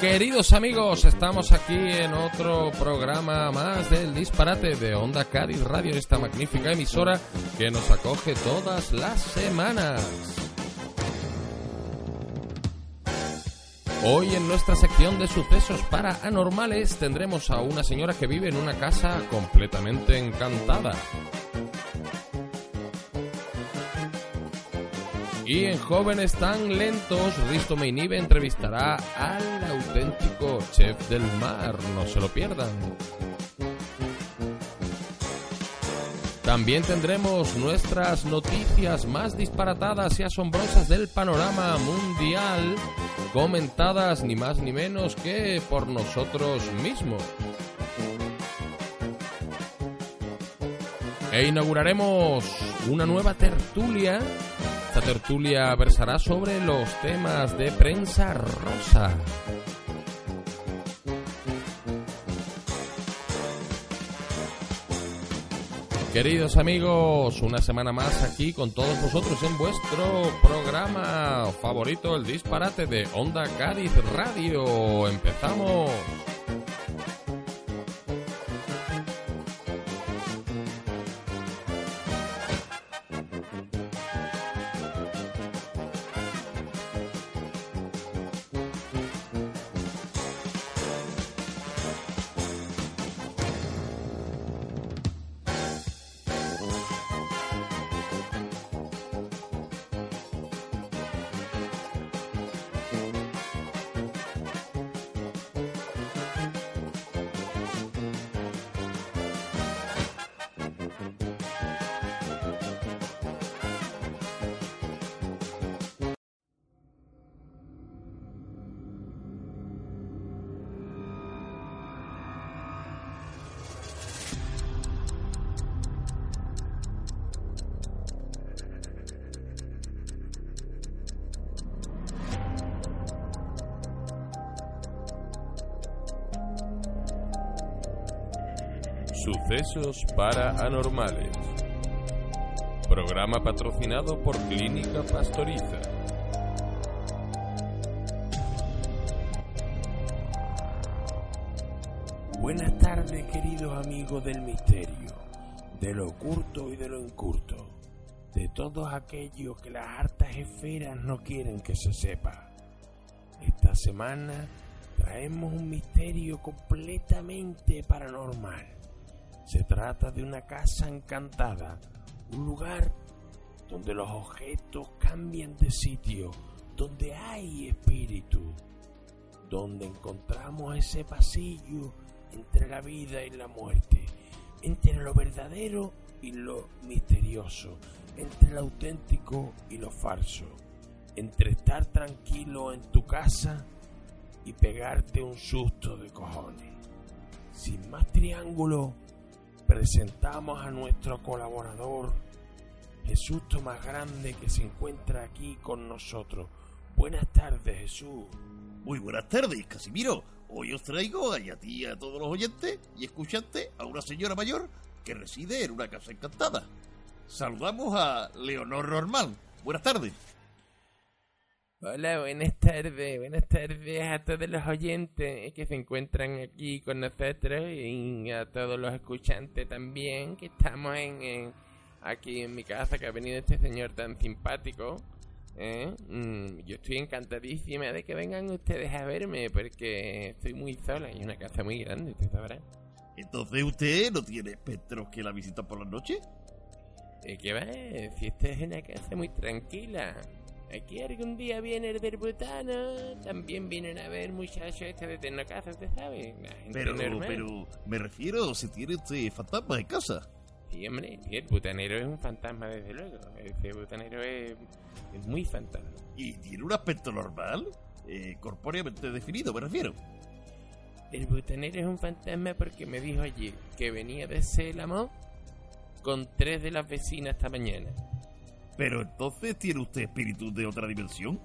Queridos amigos, estamos aquí en otro programa más del disparate de Onda Cádiz Radio, esta magnífica emisora que nos acoge todas las semanas. Hoy en nuestra sección de sucesos para anormales tendremos a una señora que vive en una casa completamente encantada. Y en Jóvenes tan lentos, Risto Meinive entrevistará al auténtico chef del mar. No se lo pierdan. También tendremos nuestras noticias más disparatadas y asombrosas del panorama mundial, comentadas ni más ni menos que por nosotros mismos. E inauguraremos una nueva tertulia esta tertulia versará sobre los temas de prensa rosa. Queridos amigos, una semana más aquí con todos vosotros en vuestro programa favorito, el disparate de Onda Cádiz Radio. Empezamos. Sucesos para anormales. Programa patrocinado por Clínica Pastoriza. Buenas tardes, queridos amigos del misterio, de lo oculto y de lo incurto, de todos aquellos que las hartas esferas no quieren que se sepa. Esta semana traemos un misterio completamente paranormal. Se trata de una casa encantada, un lugar donde los objetos cambian de sitio, donde hay espíritu, donde encontramos ese pasillo entre la vida y la muerte, entre lo verdadero y lo misterioso, entre lo auténtico y lo falso, entre estar tranquilo en tu casa y pegarte un susto de cojones. Sin más triángulo, presentamos a nuestro colaborador, Jesús Tomás Grande, que se encuentra aquí con nosotros. Buenas tardes, Jesús. Muy buenas tardes, Casimiro. Hoy os traigo a y a todos los oyentes y escuchantes a una señora mayor que reside en una casa encantada. Saludamos a Leonor Normal. Buenas tardes. Hola, buenas tardes, buenas tardes a todos los oyentes que se encuentran aquí con nosotros y a todos los escuchantes también que estamos en, en- aquí en mi casa que ha venido este señor tan simpático. ¿eh? Mm, yo estoy encantadísima de que vengan ustedes a verme porque estoy muy sola y una casa muy grande, usted sabrá. Entonces, ¿usted no tiene espectros que la visitan por las noches? ¿Y qué va? Si esta es una casa muy tranquila. Aquí algún día viene el del butano, también vienen a ver muchachos este de Tecnocasa, usted sabe. Gente Pero, normal. pero, me refiero si tiene usted fantasmas en casa. Sí, hombre, el butanero es un fantasma, desde luego. Ese butanero es, es muy fantasma. ¿Y tiene un aspecto normal? Eh, corpóreamente definido, me refiero. El butanero es un fantasma porque me dijo ayer que venía de Célamo con tres de las vecinas esta mañana. Pero entonces, ¿tiene usted espíritus de otra dimensión?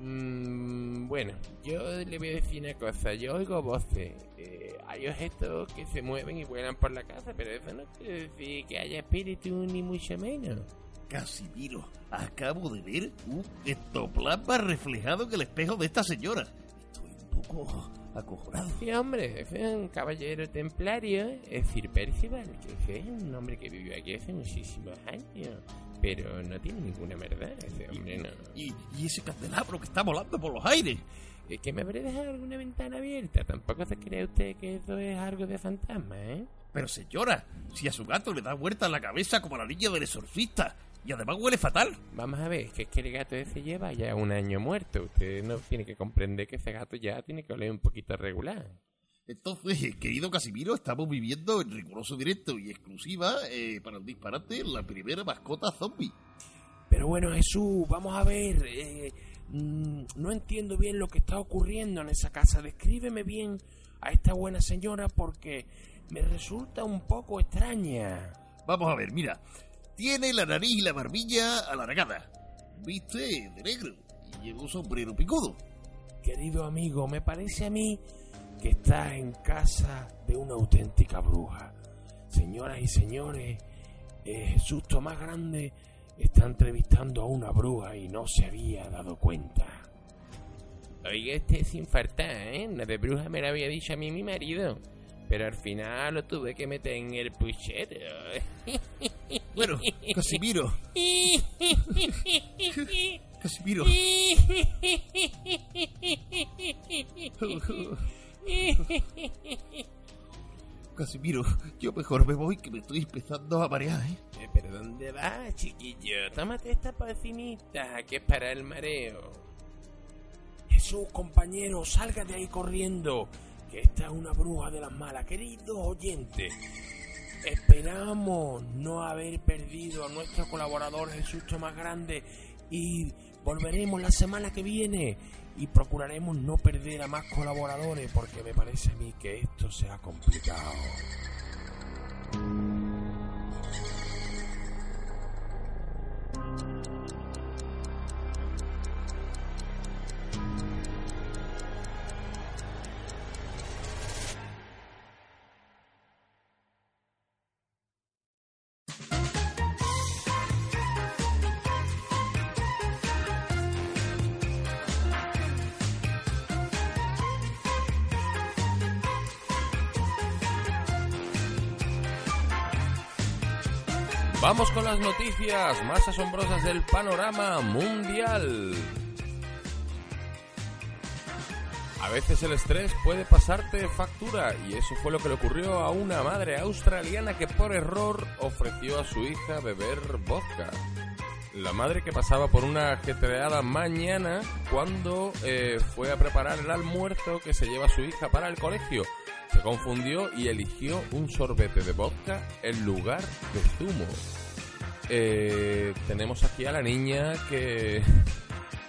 Mm, bueno, yo le voy a decir una cosa. Yo oigo voces. Eh, hay objetos que se mueven y vuelan por la casa, pero eso no quiere decir que haya espíritu ni mucho menos. Casimiro, acabo de ver un ectoplasma reflejado en el espejo de esta señora. Poco acojonado. Sí, hombre, es un caballero templario, es Sir Percival, que es un hombre que vivió aquí hace muchísimos años. Pero no tiene ninguna verdad, ese hombre no. Y, y ese candelabro que está volando por los aires. Es que me habré dejado alguna ventana abierta. Tampoco se cree usted que eso es algo de fantasma, ¿eh? Pero señora, si a su gato le da vuelta en la cabeza como a la niña del exorcista, y además huele fatal. Vamos a ver, que es que el gato ese lleva ya un año muerto. Usted no tiene que comprender que ese gato ya tiene que oler un poquito regular. Entonces, querido Casimiro, estamos viviendo en riguroso directo y exclusiva eh, para el disparate la primera mascota zombie. Pero bueno, Jesús, vamos a ver. eh, mm, no entiendo bien lo que está ocurriendo en esa casa. Descríbeme bien a esta buena señora porque me resulta un poco extraña. Vamos a ver, mira. Tiene la nariz y la barbilla alargada. Viste de negro y lleva un sombrero picudo. Querido amigo, me parece a mí que está en casa de una auténtica bruja. Señoras y señores, eh, Jesús Tomás Grande está entrevistando a una bruja y no se había dado cuenta. Oiga, este sin faltar, ¿eh? La de bruja me lo había dicho a mí mi marido. Pero al final lo tuve que meter en el puchero. Bueno, Casimiro, Casimiro. Casimiro, yo mejor me voy que me estoy empezando a marear, ¿eh? Eh, ¿Pero dónde vas, chiquillo? Tómate esta pocinita que es para el mareo. Jesús, compañero, salga de ahí corriendo, que esta es una bruja de las malas, queridos oyentes. Esperamos no haber perdido a nuestro colaborador Jesús Tomás Grande y volveremos la semana que viene y procuraremos no perder a más colaboradores porque me parece a mí que esto se ha complicado. Vamos con las noticias más asombrosas del panorama mundial. A veces el estrés puede pasarte factura y eso fue lo que le ocurrió a una madre australiana que por error ofreció a su hija beber vodka. La madre que pasaba por una ajetreada mañana cuando eh, fue a preparar el almuerzo que se lleva su hija para el colegio. Se confundió y eligió un sorbete de vodka en lugar de zumo. Eh, tenemos aquí a la niña que,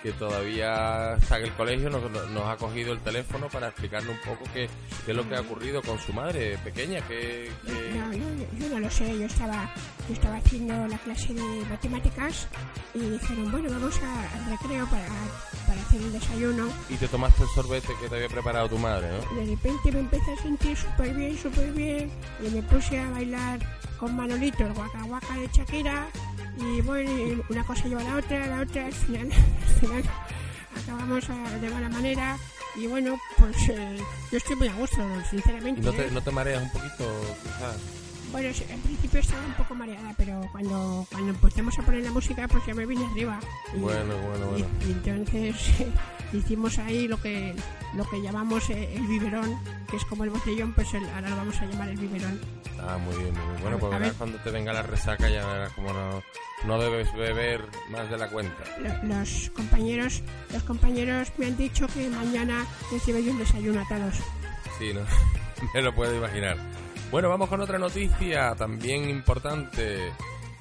que todavía está en el colegio, nos, nos ha cogido el teléfono para explicarle un poco qué, qué es lo que ha ocurrido con su madre pequeña. Que, que- No, yo, yo no lo sé, yo estaba, yo estaba haciendo la clase de matemáticas y dijeron, bueno, vamos a- al recreo para, para hacer el desayuno. Y te tomaste el sorbete que te había preparado tu madre, ¿no? De repente me empecé a sentir súper bien, súper bien y me puse a bailar con Manolito, el guaca guaca de Shakira y bueno, una cosa lleva a la otra, la otra, al final, al final acabamos a- de mala manera y bueno, pues eh, yo estoy muy a gusto, sinceramente. ¿Y no te, ¿eh? no te mareas un poquito, quizás? Bueno, en principio estaba un poco mareada, pero cuando, cuando empezamos a poner la música, pues ya me vine arriba. Y, Bueno, bueno, bueno. y- y entonces hicimos ahí lo que lo que llamamos eh, el biberón, que es como el botellón, pues el- ahora lo vamos a llamar el biberón. Ah, muy bien, muy bien. Bueno, pues verás ver. cuando te venga la resaca ya verás como no, no debes beber más de la cuenta. Lo- Los compañeros los compañeros me han dicho que mañana yo un desayuno a todos. Sí, no, me lo puedo imaginar. Bueno, vamos con otra noticia también importante.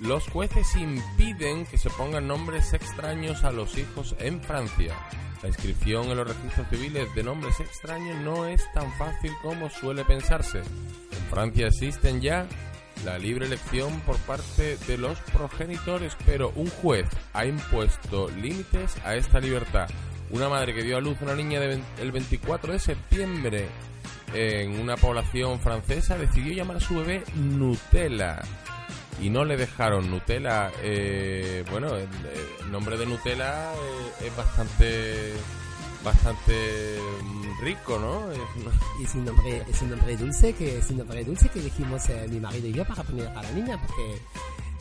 Los jueces impiden que se pongan nombres extraños a los hijos en Francia. La inscripción en los registros civiles de nombres extraños no es tan fácil como suele pensarse. En Francia existen ya la libre elección por parte de los progenitores, pero un juez ha impuesto límites a esta libertad. una madre que dio a luz una niña el 24 de septiembre en una población francesa decidió llamar a su bebé Nutella y no le dejaron Nutella. eh, bueno, el, nombre de Nutella eh, es bastante bastante mm, rico, ¿no? Es una- Es un nombre, es un nombre dulce que es un nombre dulce que elegimos eh, mi marido y yo para poner a la niña porque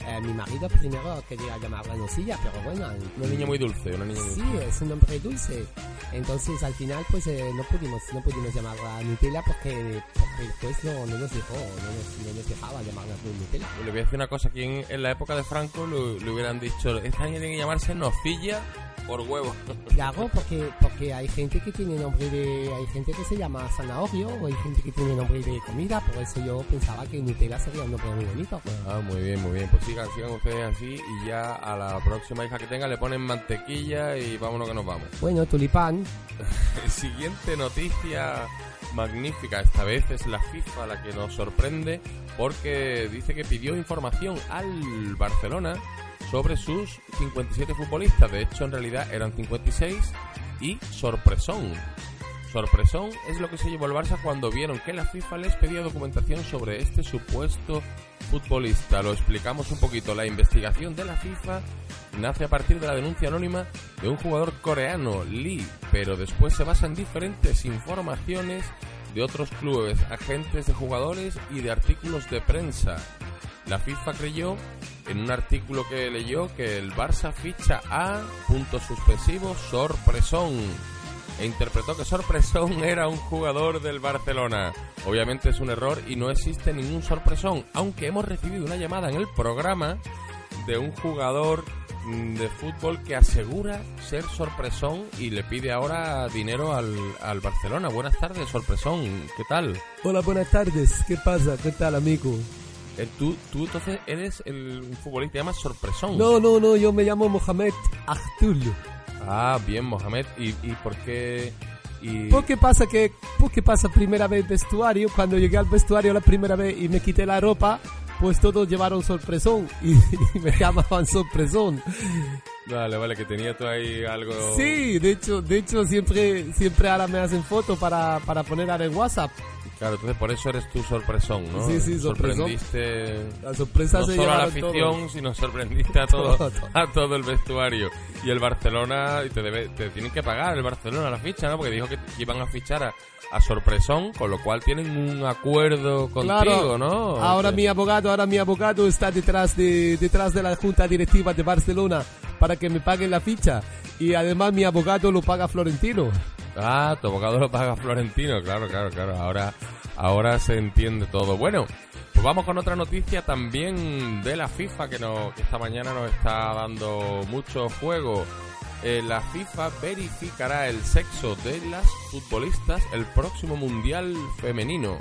eh, mi marido primero quería llamarla Nocilla, pero bueno, una niña muy dulce, una niña muy Sí, es un nombre dulce. Entonces al final pues eh, no pudimos no pudimos llamarla Nutella porque, porque el juez no, no nos dejó, no nos, no nos dejaba llamarla Nutella. Le voy a decir una cosa, aquí en, en la época de Franco le, le hubieran dicho, esta niña tiene que llamarse Nocilla por huevo. Claro, porque, porque hay gente que tiene nombre de. Hay gente que se llama zanahorio o hay gente que tiene nombre de comida, por eso yo pensaba que Nutella sería un nombre muy bonito. Ah, muy bien, muy bien. Pues sigan, sigan ustedes así y ya a la próxima hija que tenga le ponen mantequilla y vámonos que nos vamos. Bueno, tulipán. Siguiente noticia magnífica, esta vez es la FIFA la que nos sorprende porque dice que pidió información al Barcelona sobre sus 57 futbolistas. De hecho, en realidad eran 56 y sorpresón. Sorpresón es lo que se llevó el Barça cuando vieron que la FIFA les pedía documentación sobre este supuesto futbolista. Lo explicamos un poquito. La investigación de la FIFA nace a partir de la denuncia anónima de un jugador coreano, Lee, pero después se basa en diferentes informaciones de otros clubes, agentes de jugadores y de artículos de prensa. La FIFA creyó en un artículo que leyó que el Barça ficha a punto suspensivo sorpresón e interpretó que sorpresón era un jugador del Barcelona. Obviamente es un error y no existe ningún sorpresón, aunque hemos recibido una llamada en el programa de un jugador mm, de fútbol que asegura ser sorpresón y le pide ahora dinero al, al Barcelona. Buenas tardes, sorpresón. ¿Qué tal? Hola, buenas tardes. ¿Qué pasa? ¿Qué tal, amigo? Eh, tú, tú entonces eres el un futbolista que llama sorpresón. No, no, no, yo me llamo Mohamed Akhtul. Ah, bien, Mohamed. ¿Y, y por qué? Y... ¿Por qué pasa que, por qué pasa primera vez vestuario? Cuando llegué al vestuario la primera vez y me quité la ropa, pues todos llevaron sorpresón y, y me llamaban sorpresón. Vale, vale, que tenía tú ahí algo... Sí, de hecho, de hecho siempre, siempre ahora me hacen foto para, para poner ahora en WhatsApp. Claro, entonces por eso eres tú sorpresón, ¿no? Sí, sí, sorpresón. Sorprendiste La sorpresa no se solo a la afición, todos. sino sorprendiste a todo, Todo, todo. a todo el vestuario. Y el Barcelona, y te, debe, te tienen que pagar el Barcelona la ficha, ¿no? Porque dijo que iban a fichar a, a sorpresón, con lo cual tienen un acuerdo contigo, Claro. ¿no? Ahora Que- mi abogado, ahora mi abogado está detrás de detrás de la junta directiva de Barcelona para que me paguen la ficha y además mi abogado lo paga Florentino. Ah, tu abogado lo paga Florentino, claro, claro, claro. Ahora, ahora se entiende todo. Bueno, pues vamos con otra noticia también de la FIFA que, nos, que esta mañana nos está dando mucho juego. Eh, la FIFA verificará el sexo de las futbolistas el próximo Mundial Femenino.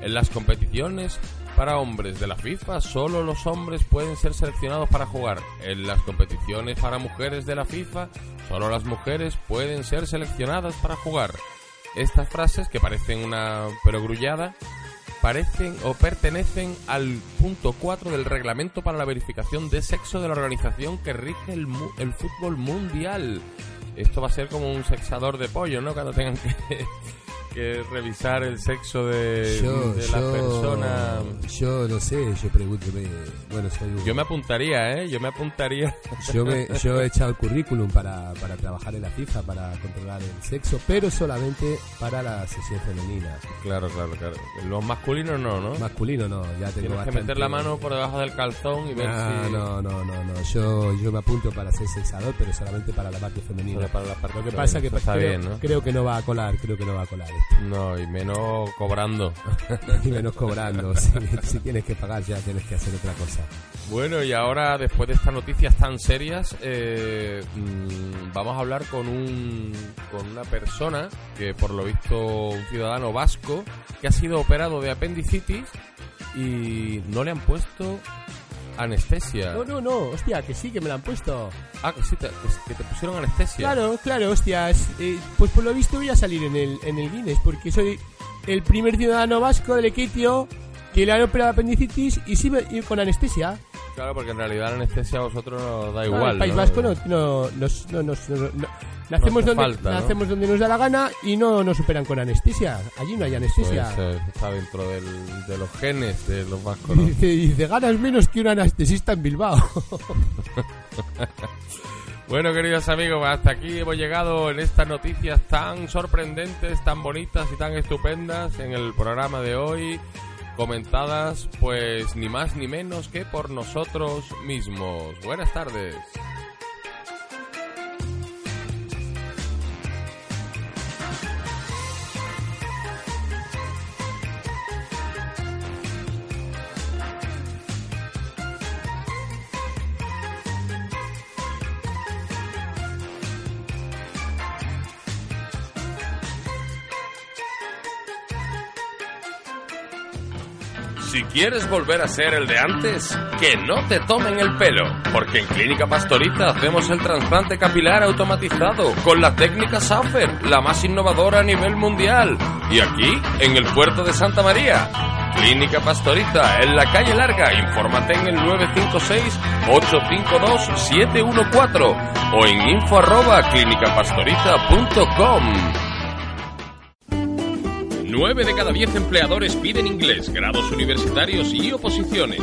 En las competiciones para hombres de la FIFA, solo los hombres pueden ser seleccionados para jugar. En las competiciones para mujeres de la FIFA, solo las mujeres pueden ser seleccionadas para jugar. Estas frases, que parecen una perogrullada, parecen o pertenecen al punto 4 del reglamento para la verificación de sexo de la organización que rige el, mu- el fútbol mundial. Esto va a ser como un sexador de pollo, ¿no? Cuando tengan que, que revisar el sexo de, de la persona. Yo no sé, yo pregúnteme. Bueno, soy un- Yo me apuntaría, ¿eh? Yo me apuntaría. Yo, me- yo he echado el currículum para, para trabajar en la FIFA, para controlar el sexo, pero solamente para la sesión femenina. Claro, claro, claro. Los masculinos no, ¿no? Masculino no, ya tengo Tienes que meter la mano por debajo del calzón y ver Ah, si... no, no, no, no. Yo, yo me apunto para ser sexador, pero solamente para la parte femenina. Solo para la parte Lo que femenina. pasa que está creo, bien, ¿no? creo que no va a colar, creo que no va a colar. No, y menos cobrando. Y menos cobrando. si, si tienes que pagar ya tienes que hacer otra cosa. Bueno, y ahora, después de estas noticias tan serias, eh, mm, vamos a hablar con un con una persona que, por lo visto, un ciudadano vasco que ha sido operado de apendicitis y no le han puesto anestesia. No, no, no, hostia, que sí, que me la han puesto. Ah, que sí, te, que, que te pusieron anestesia. Claro, claro, hostias. eh, pues por lo visto voy a salir en el, en el Guinness, porque soy el primer ciudadano vasco del Equitio que le han operado apendicitis y sí y con anestesia. Claro, porque en realidad la anestesia a vosotros nos da igual. el País ¿no? Vasco no, no, nos- no, nos- no, no- Nacemos, donde, falta, nacemos donde nos da la gana y no nos superan con anestesia. Allí no hay anestesia. Pues, eh, está dentro del- de los genes de los vascos. Dice, dice, ganas menos que un anestesista en Bilbao. Bueno, queridos amigos, hasta aquí hemos llegado en estas noticias tan sorprendentes, tan bonitas y tan estupendas en el programa de hoy, comentadas pues ni más ni menos que por nosotros mismos. Buenas tardes. Quieres volver a ser el de antes, que no te tomen el pelo, porque en Clínica Pastorita hacemos el trasplante capilar automatizado con la técnica Saufer, la más innovadora a nivel mundial. Y aquí, en el puerto de Santa María. Clínica Pastorita, en la calle Larga. Infórmate en el 956-852-714 o en info arroba clinicapastorita.com. 9 de cada 10 empleadores piden inglés, grados universitarios y oposiciones.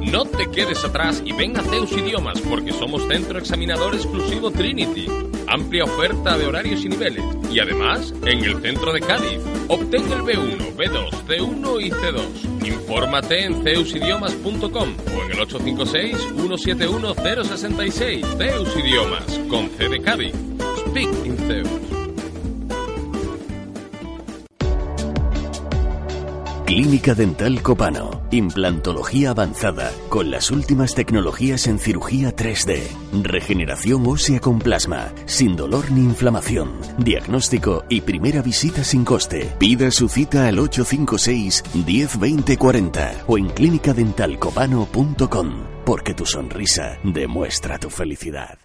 No te quedes atrás y ven a Zeus Idiomas porque somos centro examinador exclusivo Trinity. Amplia oferta de horarios y niveles. Y además, en el centro de Cádiz. Obtén el B1, B2, C1 y C2. Infórmate en zeusidiomas.com o en el 856-171-066. Zeus Idiomas, con C de Cádiz. Speak in Zeus. Clínica Dental Copano. Implantología avanzada con las últimas tecnologías en cirugía 3D. Regeneración ósea con plasma, sin dolor ni inflamación. Diagnóstico y primera visita sin coste. Pida su cita al 856 1020 40 o en clínicadentalcopano.com porque tu sonrisa demuestra tu felicidad.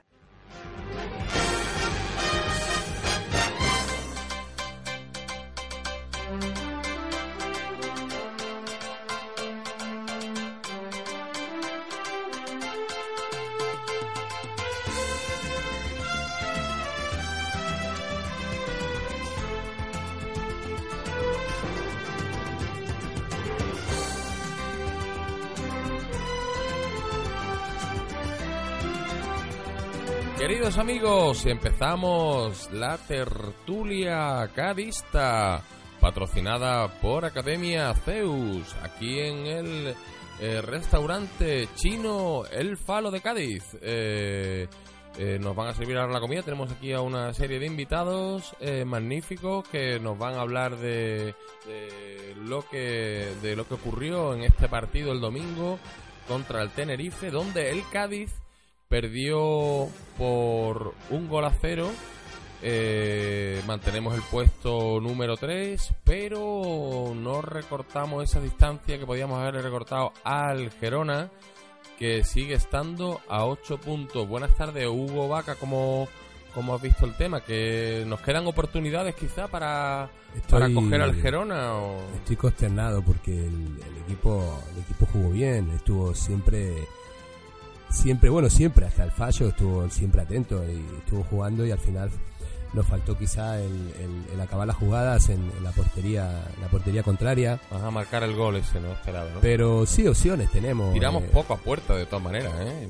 Queridos amigos, empezamos la tertulia cadista, patrocinada por Academia Zeus, aquí en el eh, restaurante chino El Falo de Cádiz. Eh, eh, nos van a servir ahora la comida. Tenemos aquí a una serie de invitados magníficos que nos van a hablar de lo que de lo que ocurrió en este partido el domingo contra el Tenerife, donde el Cádiz perdió por un gol a cero. Eh, mantenemos el puesto número 3, pero no recortamos esa distancia que podíamos haber recortado al Gerona, que sigue estando a 8 puntos. Buenas tardes, Hugo Vaca, ¿cómo, cómo has visto el tema? ¿Que nos quedan oportunidades quizá para, para coger al Gerona? O... Estoy consternado porque el, el equipo el equipo jugó bien, estuvo siempre siempre bueno siempre hasta el fallo estuvo siempre atento y estuvo jugando y al final nos faltó quizá el, el- el acabar las jugadas en, en la portería la portería contraria, Vas a marcar el gol ese, no esperaba, ¿no? pero sí opciones tenemos. Tiramos eh, poco a puerta de todas maneras, ¿eh?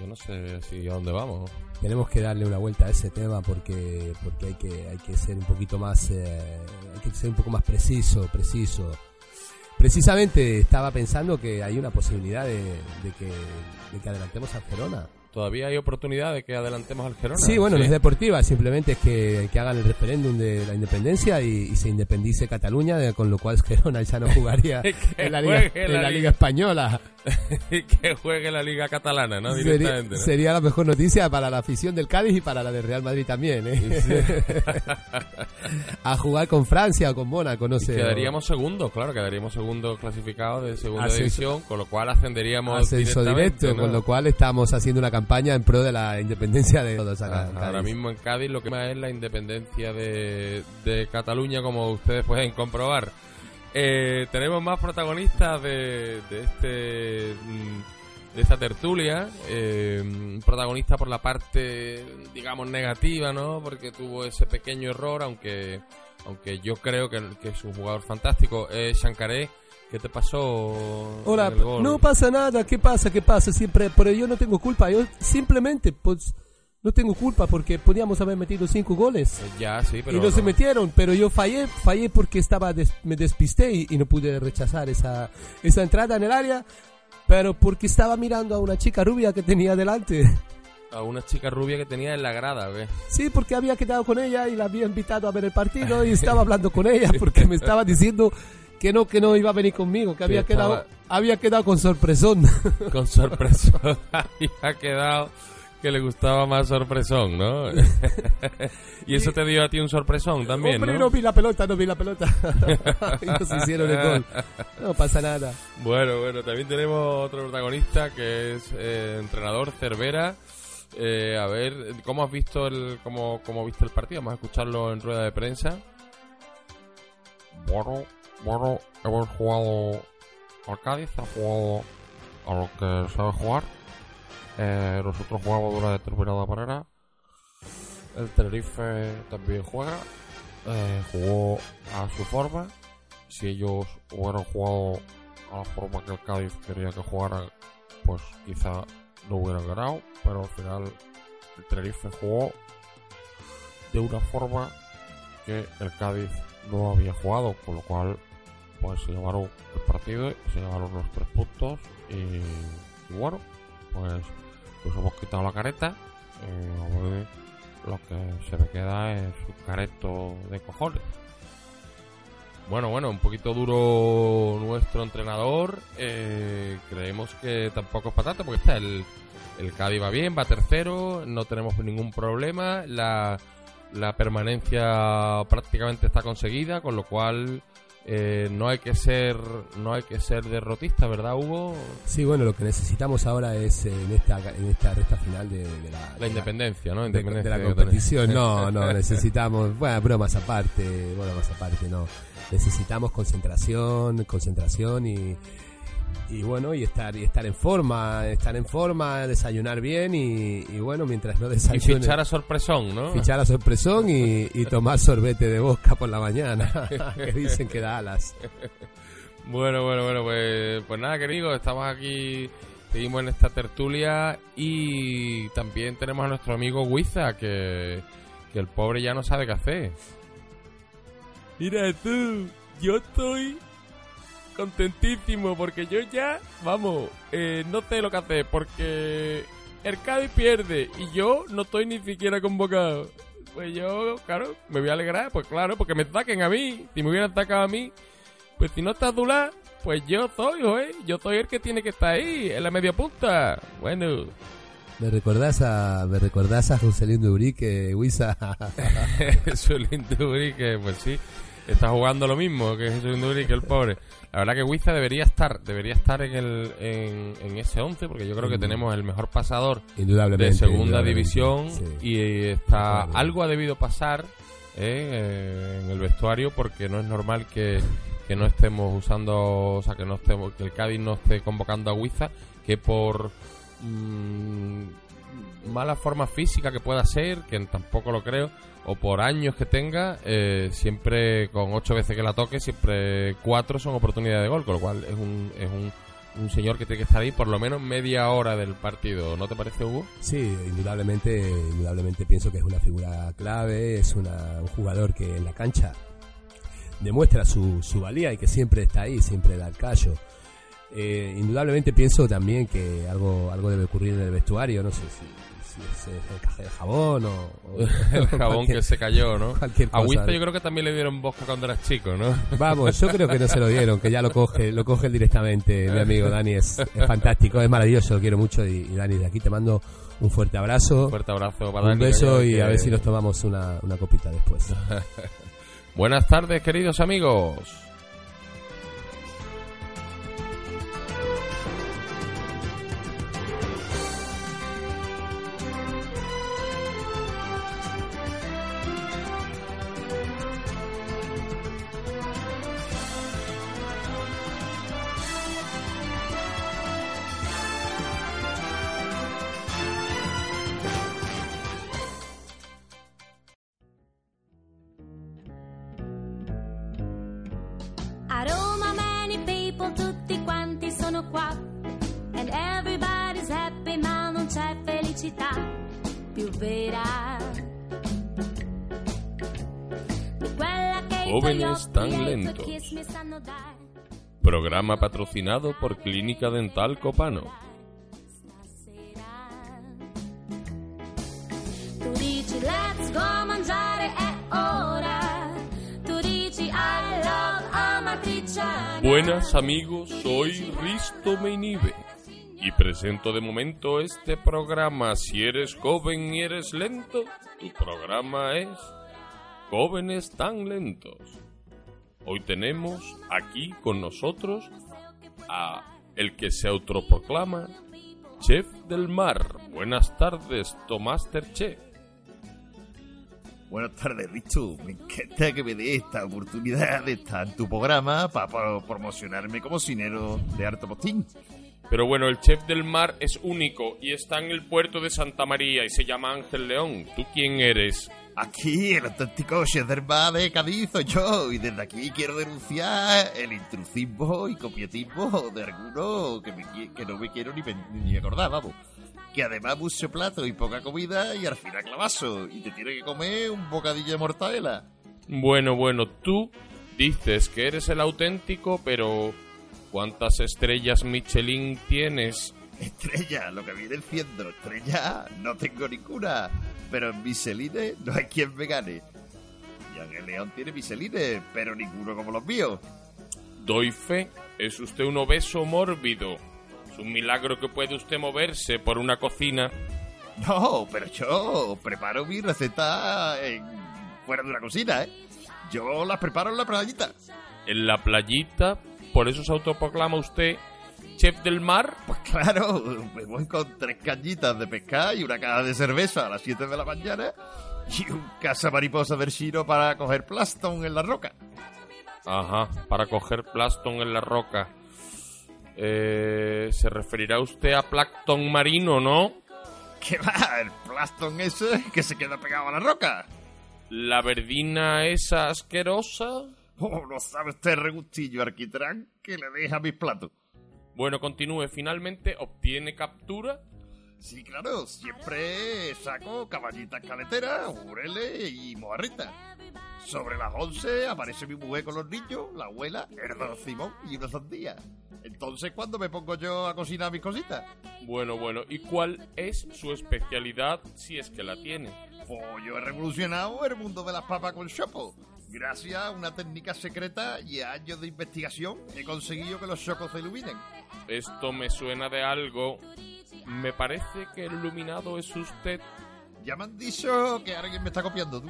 Yo no sé si a dónde vamos. tenemos que darle una vuelta a ese tema porque porque hay que hay que ser un poquito más eh, hay que ser un poco más preciso preciso precisamente estaba pensando que hay una posibilidad de, que de adelantemos al Gerona Todavía hay oportunidad de que adelantemos al Gerona. sí bueno no es deportiva simplemente es que, que hagan el referéndum de la independencia y, y se independice Cataluña de- con lo cual Gerona ya no jugaría en la liga, en la la liga. española y que juegue la Liga Catalana, ¿no? Directamente. ¿no? sería la mejor noticia para la afición del Cádiz y para la del Real Madrid también ¿eh? a jugar con Francia o con Mónaco, no sé. Quedaríamos segundos, claro, quedaríamos segundos clasificados de segunda Ascenso- división, con lo cual ascenderíamos ascenso directamente, directo, ¿no? con lo cual estamos haciendo una campaña en pro de la independencia de todos acá. Ah, Ahora mismo en Cádiz lo que más es la independencia de, de Cataluña, como ustedes pueden comprobar. Eh, tenemos más protagonistas de, de este mm, de esta tertulia. eh, protagonista por la parte, digamos, negativa, ¿no? Porque tuvo ese pequeño error, aunque aunque yo creo que, que es un jugador fantástico. Eh, Shankaré, ¿qué te pasó? Hola, no pasa nada, ¿qué pasa? ¿Qué pasa? Siempre, pero yo no tengo culpa, yo simplemente pues no tengo culpa porque podíamos haber metido cinco goles. Eh, Ya, sí, pero. y no, se no. metieron, pero yo fallé, fallé porque estaba des- me despisté y, y no pude rechazar esa, esa entrada en el área, pero porque estaba mirando a una chica rubia que tenía delante. A una chica rubia que tenía en la grada, ¿ves? Sí, porque había quedado con ella y la había invitado a ver el partido y estaba hablando con ella porque me estaba diciendo que no, que no iba a venir conmigo, que había estaba- quedado, había quedado con sorpresón. Con sorpresón. Había quedado que le gustaba más sorpresón, ¿no? y eso te dio a ti un sorpresón también, Hombre, ¿no? no vi la pelota, no vi la pelota. y nos hicieron el gol. No pasa nada. Bueno, bueno, también tenemos otro protagonista que es eh, entrenador Cervera. Eh, a ver, ¿cómo has visto el cómo, cómo viste el partido? Vamos a escucharlo en rueda de prensa. Bueno, bueno, hemos jugado al Cádiz, ha jugado a lo que sabe jugar. Eh, nosotros jugamos de una determinada manera. El Tenerife también juega. Eh, jugó a su forma. Si ellos hubieran jugado a la forma que el Cádiz quería que jugaran, pues quizá no hubieran ganado. Pero al final el Tenerife jugó de una forma que el Cádiz no había jugado, con lo cual pues se llevaron el partido se llevaron los tres puntos y, bueno, pues nos hemos quitado la careta y mí lo que se me queda es un careto de cojones. Bueno, bueno, un poquito duro nuestro entrenador. eh, creemos que tampoco es patata porque está el, el Cádiz va bien, va tercero, no tenemos ningún problema. La, la permanencia prácticamente está conseguida, con lo cual eh, no hay que ser no hay que ser derrotista, ¿verdad, Hugo? Sí, bueno, lo que necesitamos ahora es eh, en esta, en esta recta final de, de la, La independencia, ¿no? de, Independencia de la competición. No, no, necesitamos, bueno, bromas aparte, bromas aparte, no. Necesitamos concentración, concentración y, y bueno, y estar, y estar en forma, estar en forma, desayunar bien y, y bueno, mientras no Y desayune. fichar a sorpresón, ¿no? fichar a sorpresón y, y tomar sorbete de bosca por la mañana, que dicen que da alas. Bueno, bueno, bueno, pues, pues nada, querido, estamos aquí, seguimos en esta tertulia y también tenemos a nuestro amigo Wiza, que, que el pobre ya no sabe qué hacer. Mira tú, yo estoy contentísimo porque yo ya, vamos, eh, no sé lo que hacer porque el Cádiz pierde y yo no estoy ni siquiera convocado. Pues yo, claro, me voy a alegrar, pues claro, porque me saquen a mí. Si me hubieran sacado a mí, pues si no está Dula, pues yo soy, ¿eh? Yo soy el que tiene que estar ahí, en la media punta. Bueno, ¿Me recordás a, me recordás a Joselín Dubrique, Huiza? Jesús Linduri, que pues sí, está jugando lo mismo que Jesús Linduri, que el pobre. La verdad que Wiza debería estar, debería estar en el en, en ese 11, porque yo creo que Mm. tenemos el mejor pasador Indudablemente. de segunda división sí. y está algo ha debido pasar eh, eh, en el vestuario porque no es normal que, que no estemos usando o sea que no estemos que el Cádiz no esté convocando a Huiza que por mm, mala forma física que pueda ser que tampoco lo creo o por años que tenga eh, siempre con ocho veces que la toque siempre cuatro son oportunidades de gol con lo cual es un, es un un señor que tiene que estar ahí por lo menos media hora del partido, ¿no te parece, Hugo? Sí, indudablemente, indudablemente pienso que es una figura clave, es una- un jugador que en la cancha demuestra su, su valía y que siempre está ahí, siempre da el callo. Eh, indudablemente pienso también que algo algo debe ocurrir en el vestuario, no sé si, si es el de jabón o, o- El jabón que se cayó, ¿no? cualquier A. Wiza yo creo que también le dieron bosca cuando eras chico, ¿no? Vamos, yo creo que no se lo dieron, que ya lo coge, lo coge directamente, mi amigo Dani, es, es fantástico, es maravilloso, lo quiero mucho y, y Dani, de aquí te mando un fuerte abrazo, Un fuerte abrazo para un Dani, beso que- y a ver si nos tomamos una, una copita después. Buenas tardes, queridos amigos. Jóvenes tan lentos. Programa patrocinado por Clínica Dental Copano. Buenas amigos, soy Risto Meinive y presento de momento este programa. Si eres joven y eres lento, tu programa es Jóvenes tan lentos. Hoy tenemos aquí con nosotros a el que se autoproclama Chef del Mar. Buenas tardes, Tomaster Chef. Buenas tardes, Risto. Me encanta que me dé esta oportunidad de estar en tu programa para promocionarme como cinero de harto postín. Pero bueno, el chef del mar es único y está en el puerto de Santa María y se llama Ángel León. ¿Tú quién eres? Aquí, el auténtico chef del mar de Cádiz soy yo, y desde aquí quiero denunciar el intrusismo y copietismo de algunos que, me qui- que no me quiero ni, ni acordar, vamos. Que además mucho plato y poca comida y al final clavazo, y te tiene que comer un bocadillo de mortadela. Bueno, bueno, tú dices que eres el auténtico, pero ¿cuántas estrellas Michelin tienes? Estrella, lo que viene siendo estrella, no tengo ninguna. Pero en Micheline no hay quien me gane. Y Ángel León tiene Micheline, pero ninguno como los míos. Doy fe, es usted un obeso mórbido. Es un milagro que puede usted moverse por una cocina. No, pero yo preparo mi receta en- fuera de una cocina, ¿eh? Yo las preparo en la playita. En la playita, por eso se autoproclama usted chef del mar. Pues claro, me voy con tres cañitas de pescar y una caja de cerveza a las 7 de la mañana y un caza mariposa del chino para coger plastón en la roca. Ajá, para coger plastón en la roca. Eh, se referirá usted a plancton marino, ¿no? ¿Qué va? El plastón ese que se queda pegado a la roca. La verdina esa asquerosa. Oh, no sabe este regustillo arquitrán que le deja mis platos. Bueno, continúe. Finalmente obtiene captura. Sí, claro, siempre saco caballitas caleteras, ureles y mojarritas. Sobre las 11 aparece mi mujer con los niños, la abuela, el don Simón y una sandía. Entonces, ¿cuándo me pongo yo a cocinar mis cositas? Bueno, bueno. ¿Y cuál es su especialidad si es que la tiene? Pues yo he revolucionado el mundo de las papas con chopo. Gracias a una técnica secreta y a años de investigación he conseguido que los chocos se iluminen. Esto me suena de algo. Me parece que el iluminado es usted. Ya me han dicho que alguien me está copiando, tú.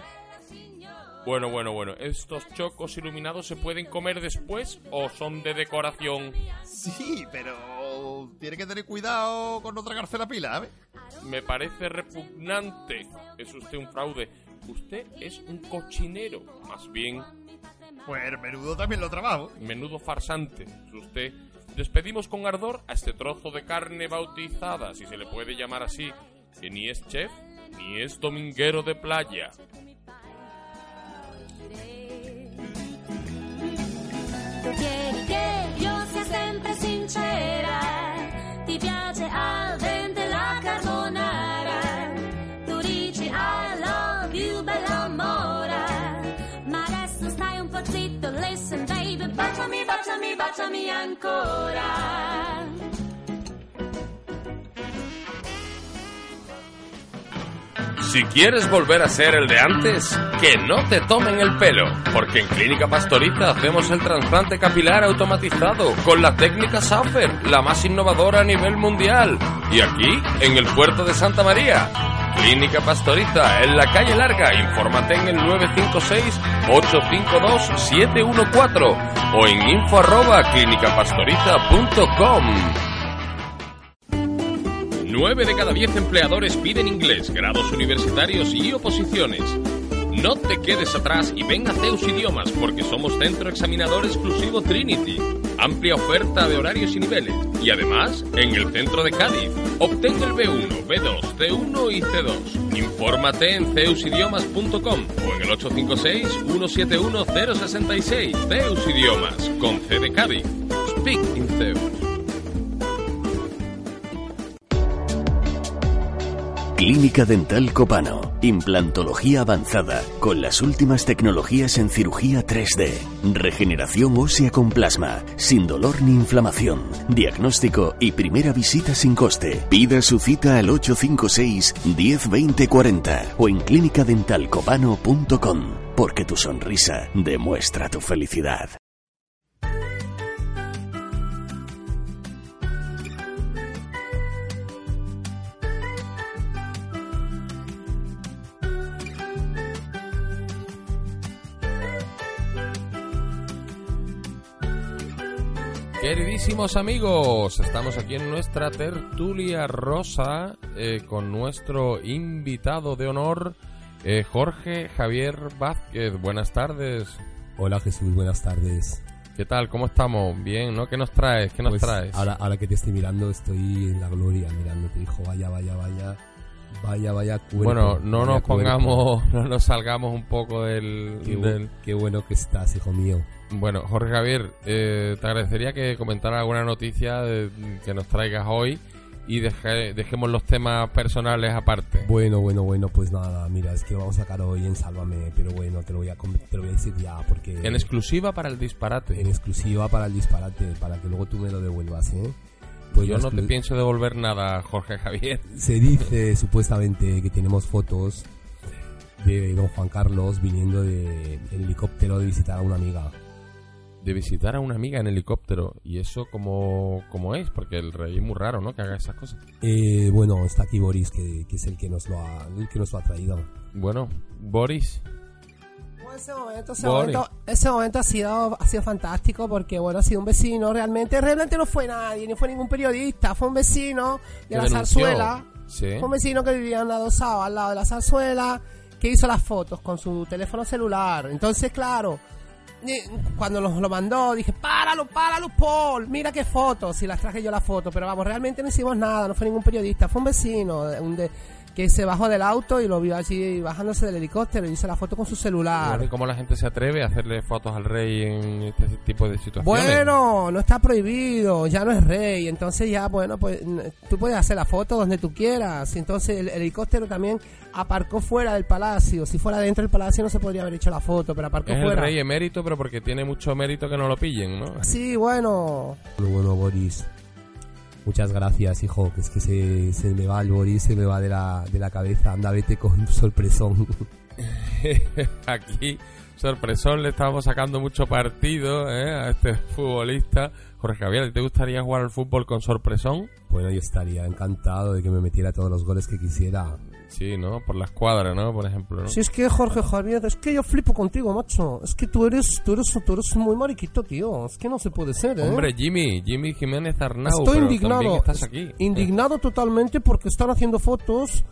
Bueno, bueno, bueno. ¿Estos chocos iluminados se pueden comer después o son de decoración? Sí, pero tiene que tener cuidado con no tragarse la pila, ¿sabes? Me parece repugnante. Es usted un fraude. Usted es un cochinero. Más bien, Pues el menudo también lo trabajo. menudo farsante. Es usted. Despedimos con ardor a este trozo de carne bautizada, si se le puede llamar así, que ni es chef ni es dominguero de playa. Si quieres volver a ser el de antes, que no te tomen el pelo, porque en Clínica Pastoriza hacemos el trasplante capilar automatizado con la técnica Saufer, la más innovadora a nivel mundial. Y aquí, en el puerto de Santa María. Clínica Pastoriza, en la calle Larga. Infórmate en el 956-852-714 o en info arroba clinicapastoriza.com. 9 de cada 10 empleadores piden inglés, grados universitarios y oposiciones. No te quedes atrás y ven a Zeus Idiomas porque somos centro examinador exclusivo Trinity. Amplia oferta de horarios y niveles. Y además, en el centro de Cádiz. Obtén el B1, B2, C1 y C2. Infórmate en zeusidiomas.com o en el 856-171-066. Zeus Idiomas, con C de Cádiz. Speak in Zeus. Clínica Dental Copano. Implantología avanzada con las últimas tecnologías en cirugía 3D. Regeneración ósea con plasma, sin dolor ni inflamación. Diagnóstico y primera visita sin coste. Pida su cita al 856 102040 o en clínicadentalcopano.com porque tu sonrisa demuestra tu felicidad. Queridísimos amigos, estamos aquí en nuestra tertulia rosa eh, con nuestro invitado de honor, eh, Jorge Javier Vázquez. Buenas tardes. Hola Jesús, buenas tardes. ¿Qué tal? ¿Cómo estamos? Bien, ¿no? ¿Qué nos traes? ¿Qué nos Pues, traes? Ahora, ahora que te estoy mirando, estoy en la gloria mirándote, hijo. Vaya, vaya, vaya. Vaya, vaya cuerpo. bueno, no vaya nos cuerpo. pongamos, no nos salgamos un poco del... Qué, del- qué bueno que estás, hijo mío. Bueno, Jorge Javier, eh, te agradecería que comentara alguna noticia de- que nos traigas hoy y deje- dejemos los temas personales aparte. Bueno, bueno, bueno, pues nada, mira, es que vamos a sacar hoy en Sálvame, pero bueno, te lo voy a, te lo voy a decir ya, porque... En exclusiva para el disparate. en exclusiva para el disparate, para que luego tú me lo devuelvas, ¿eh? Pues Yo no te pienso devolver nada, Jorge Javier. Se dice supuestamente que tenemos fotos de don Juan Carlos viniendo de en helicóptero de visitar a una amiga. De visitar a una amiga en helicóptero. ¿Y eso cómo, cómo es? Porque el rey es muy raro, ¿no? Que haga esas cosas. Eh, bueno, está aquí Boris, que, que es el que nos lo ha, el que nos lo ha traído. Bueno, Boris. Ese momento, ese Boris. momento, ese momento ha sido, ha sido fantástico porque, bueno, ha sido un vecino, realmente, realmente no fue nadie, ni fue ningún periodista, fue un vecino de la denunció. zarzuela, Sí. fue un vecino que vivía en la dosada, al lado de la zarzuela, que hizo las fotos con su teléfono celular. Entonces, claro, cuando nos lo mandó, dije, páralo, páralo, Paul, mira qué fotos, y las traje yo las fotos, pero vamos, realmente no hicimos nada, no fue ningún periodista, fue un vecino un de- que se bajó del auto y lo vio allí bajándose del helicóptero y hizo la foto con su celular. Bueno, ¿y ¿Cómo la gente se atreve a hacerle fotos al rey en este tipo de situaciones? Bueno, no está prohibido, ya no es rey, entonces ya, bueno, pues tú puedes hacer la foto donde tú quieras. Entonces el, el helicóptero también aparcó fuera del palacio. Si fuera dentro del palacio no se podría haber hecho la foto, pero aparcó Es el fuera. rey emérito, pero porque tiene mucho mérito que no lo pillen, ¿no? Sí, bueno, Bueno, bueno, Boris. Muchas gracias, hijo, que es que se, se me va el Boris, se me va de la, de la cabeza. Anda, vete con sorpresón. Aquí, sorpresón, le estamos sacando mucho partido ¿eh? a este futbolista. Jorge Javier, ¿a ti ¿te gustaría jugar al fútbol con sorpresón? Bueno, yo estaría encantado de que me metiera todos los goles que quisiera. Sí, ¿no? Por la escuadra, ¿no? Por ejemplo, ¿no? si es que Jorge Javier, es que yo flipo contigo, macho. Es que tú eres, tú eres, tú eres muy mariquito, tío. Es que no se puede ser, ¿eh? Hombre, Jimmy, Jimmy Jiménez Arnau, Estoy pero indignado. estás aquí. Indignado totalmente porque están haciendo fotos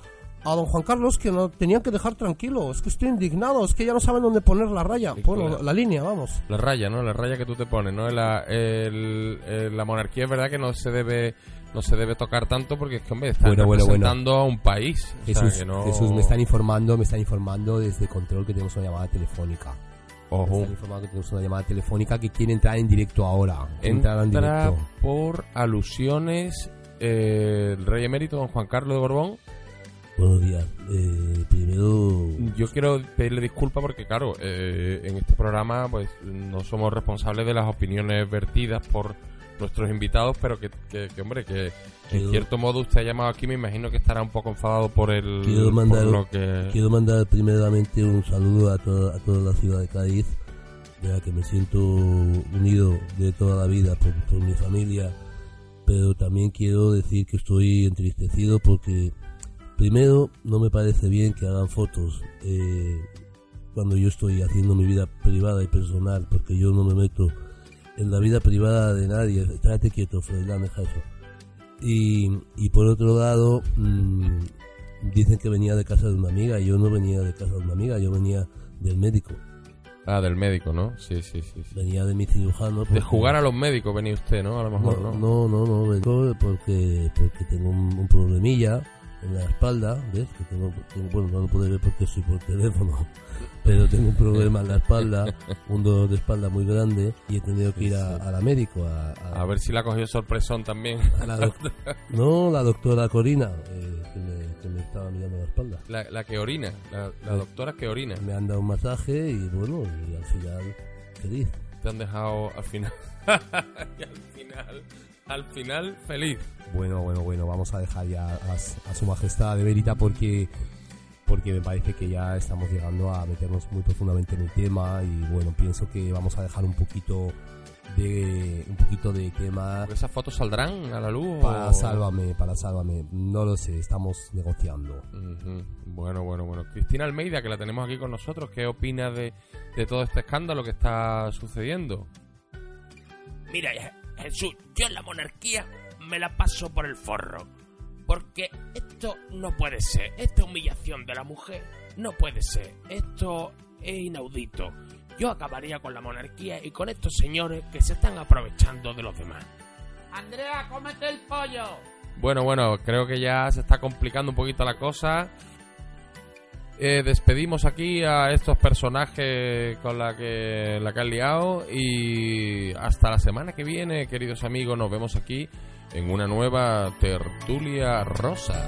a don Juan Carlos que no tenían que dejar tranquilo. Es que estoy indignado, es que ya no saben dónde poner la raya. Sí, Bueno, claro. la línea, vamos. La raya, ¿no? La raya que tú te pones, ¿no? La, el- el- la monarquía es verdad que no se debe no se debe tocar tanto porque es que, hombre, están Bueno, bueno, bueno. representando a un país. O sea, Jesús, que no... Jesús, me están informando, me están informando desde control que tenemos una llamada telefónica. Me Ojo. están informando que tenemos una llamada telefónica que quiere entrar en directo ahora. En Entra directo. por alusiones eh, el rey emérito don Juan Carlos de Borbón. Buenos días. Eh, primero, Yo quiero pedirle disculpas porque, claro, eh, en este programa pues no somos responsables de las opiniones vertidas por nuestros invitados, pero que, que- que, hombre, que en cierto modo usted ha llamado aquí, me imagino que estará un poco enfadado por el Quiero por mandar- lo que... quiero mandar primeramente un saludo a toda, a toda la ciudad de Cádiz, de la que me siento unido de toda la vida por, por mi familia, pero también quiero decir que estoy entristecido porque, primero, no me parece bien que hagan fotos eh, cuando yo estoy haciendo mi vida privada y personal, porque yo no me meto en la vida privada de nadie. Estate quieto, Froilán, deja eso. Y, y por otro lado, mm, dicen que venía de casa de una amiga. y Yo no venía de casa de una amiga, yo venía del médico. Ah, del médico, ¿no? Sí, sí, sí. sí. Venía de mi cirujano. De jugar a los médicos venía usted, ¿no? A lo mejor, no, ¿no? no, no, no, porque, porque tengo un, un problemilla en la espalda, ¿ves? Que tengo, tengo- bueno, no lo puedo ver porque estoy por teléfono, pero tengo un problema en la espalda, un dolor de espalda muy grande y he tenido que ir a, a la médico, a, a A ver si la cogió sorpresón también. La doc- no, la doctora Corina, eh, que, me, que me estaba mirando la espalda. La, la que orina, la, la doctora que orina. Me han dado un masaje y bueno, y al final feliz. Te han dejado al final. y al final, al final, feliz. Bueno, bueno, bueno, vamos a dejar ya a, a su majestad de Verita porque porque me parece que ya estamos llegando a meternos muy profundamente en el tema y bueno, pienso que vamos a dejar un poquito de un poquito de tema ¿Esas fotos saldrán a la luz? para o- Sálvame, para Sálvame. No lo sé, estamos negociando. Bueno, bueno, bueno. Cristina Almeida, que la tenemos aquí con nosotros, ¿qué opina de, de todo este escándalo que está sucediendo? Mira, Jesús, yo en la monarquía me la paso por el forro. Porque esto no puede ser. Esta humillación de la mujer no puede ser. Esto es inaudito. Yo acabaría con la monarquía y con estos señores que se están aprovechando de los demás. Andrea, cómete el pollo. Bueno, bueno, creo que ya se está complicando un poquito la cosa. Eh, despedimos aquí a estos personajes con la que, la que han liado y hasta la semana que viene, queridos amigos, nos vemos aquí en una nueva tertulia rosa.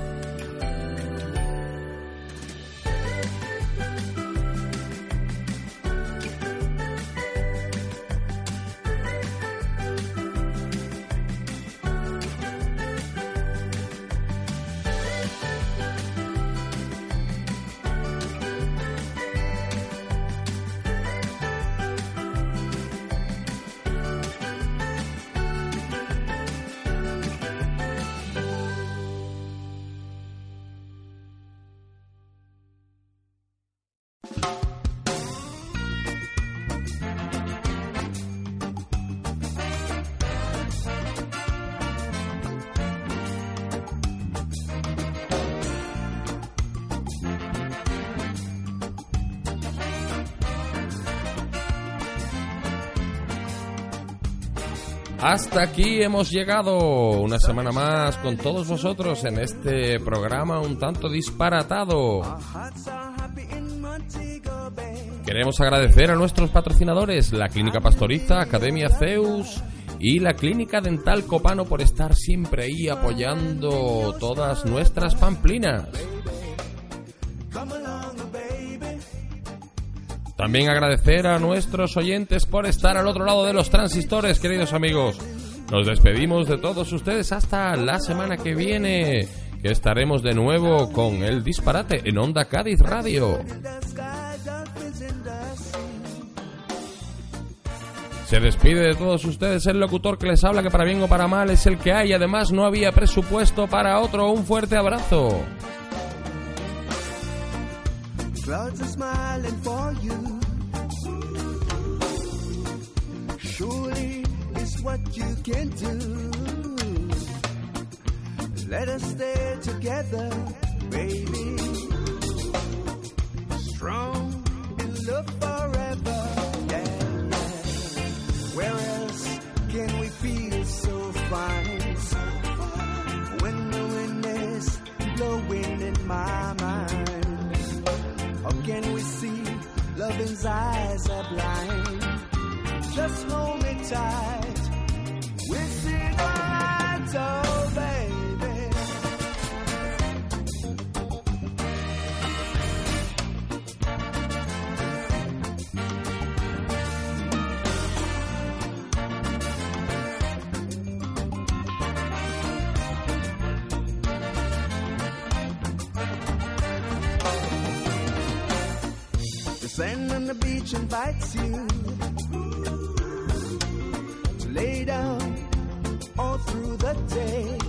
Hasta aquí hemos llegado una semana más con todos vosotros en este programa un tanto disparatado. Queremos agradecer a nuestros patrocinadores, la Clínica Pastoriza, Academia Zeus y la Clínica Dental Copano por estar siempre ahí apoyando todas nuestras pamplinas. También agradecer a nuestros oyentes por estar al otro lado de los transistores, queridos amigos. Nos despedimos de todos ustedes hasta la semana que viene, que estaremos de nuevo con el disparate en Onda Cádiz Radio. Se despide de todos ustedes el locutor que les habla, que para bien o para mal es el que hay. Además, no había presupuesto para otro. Un fuerte abrazo. It's what you can do. Let us stay together, baby. Strong in love forever. Yeah, yeah. Where else can we feel so fine? When the wind is blowing in my mind. Or can we see loving's eyes are blind? Just hold me tight. Sand on the beach invites you to lay down the day.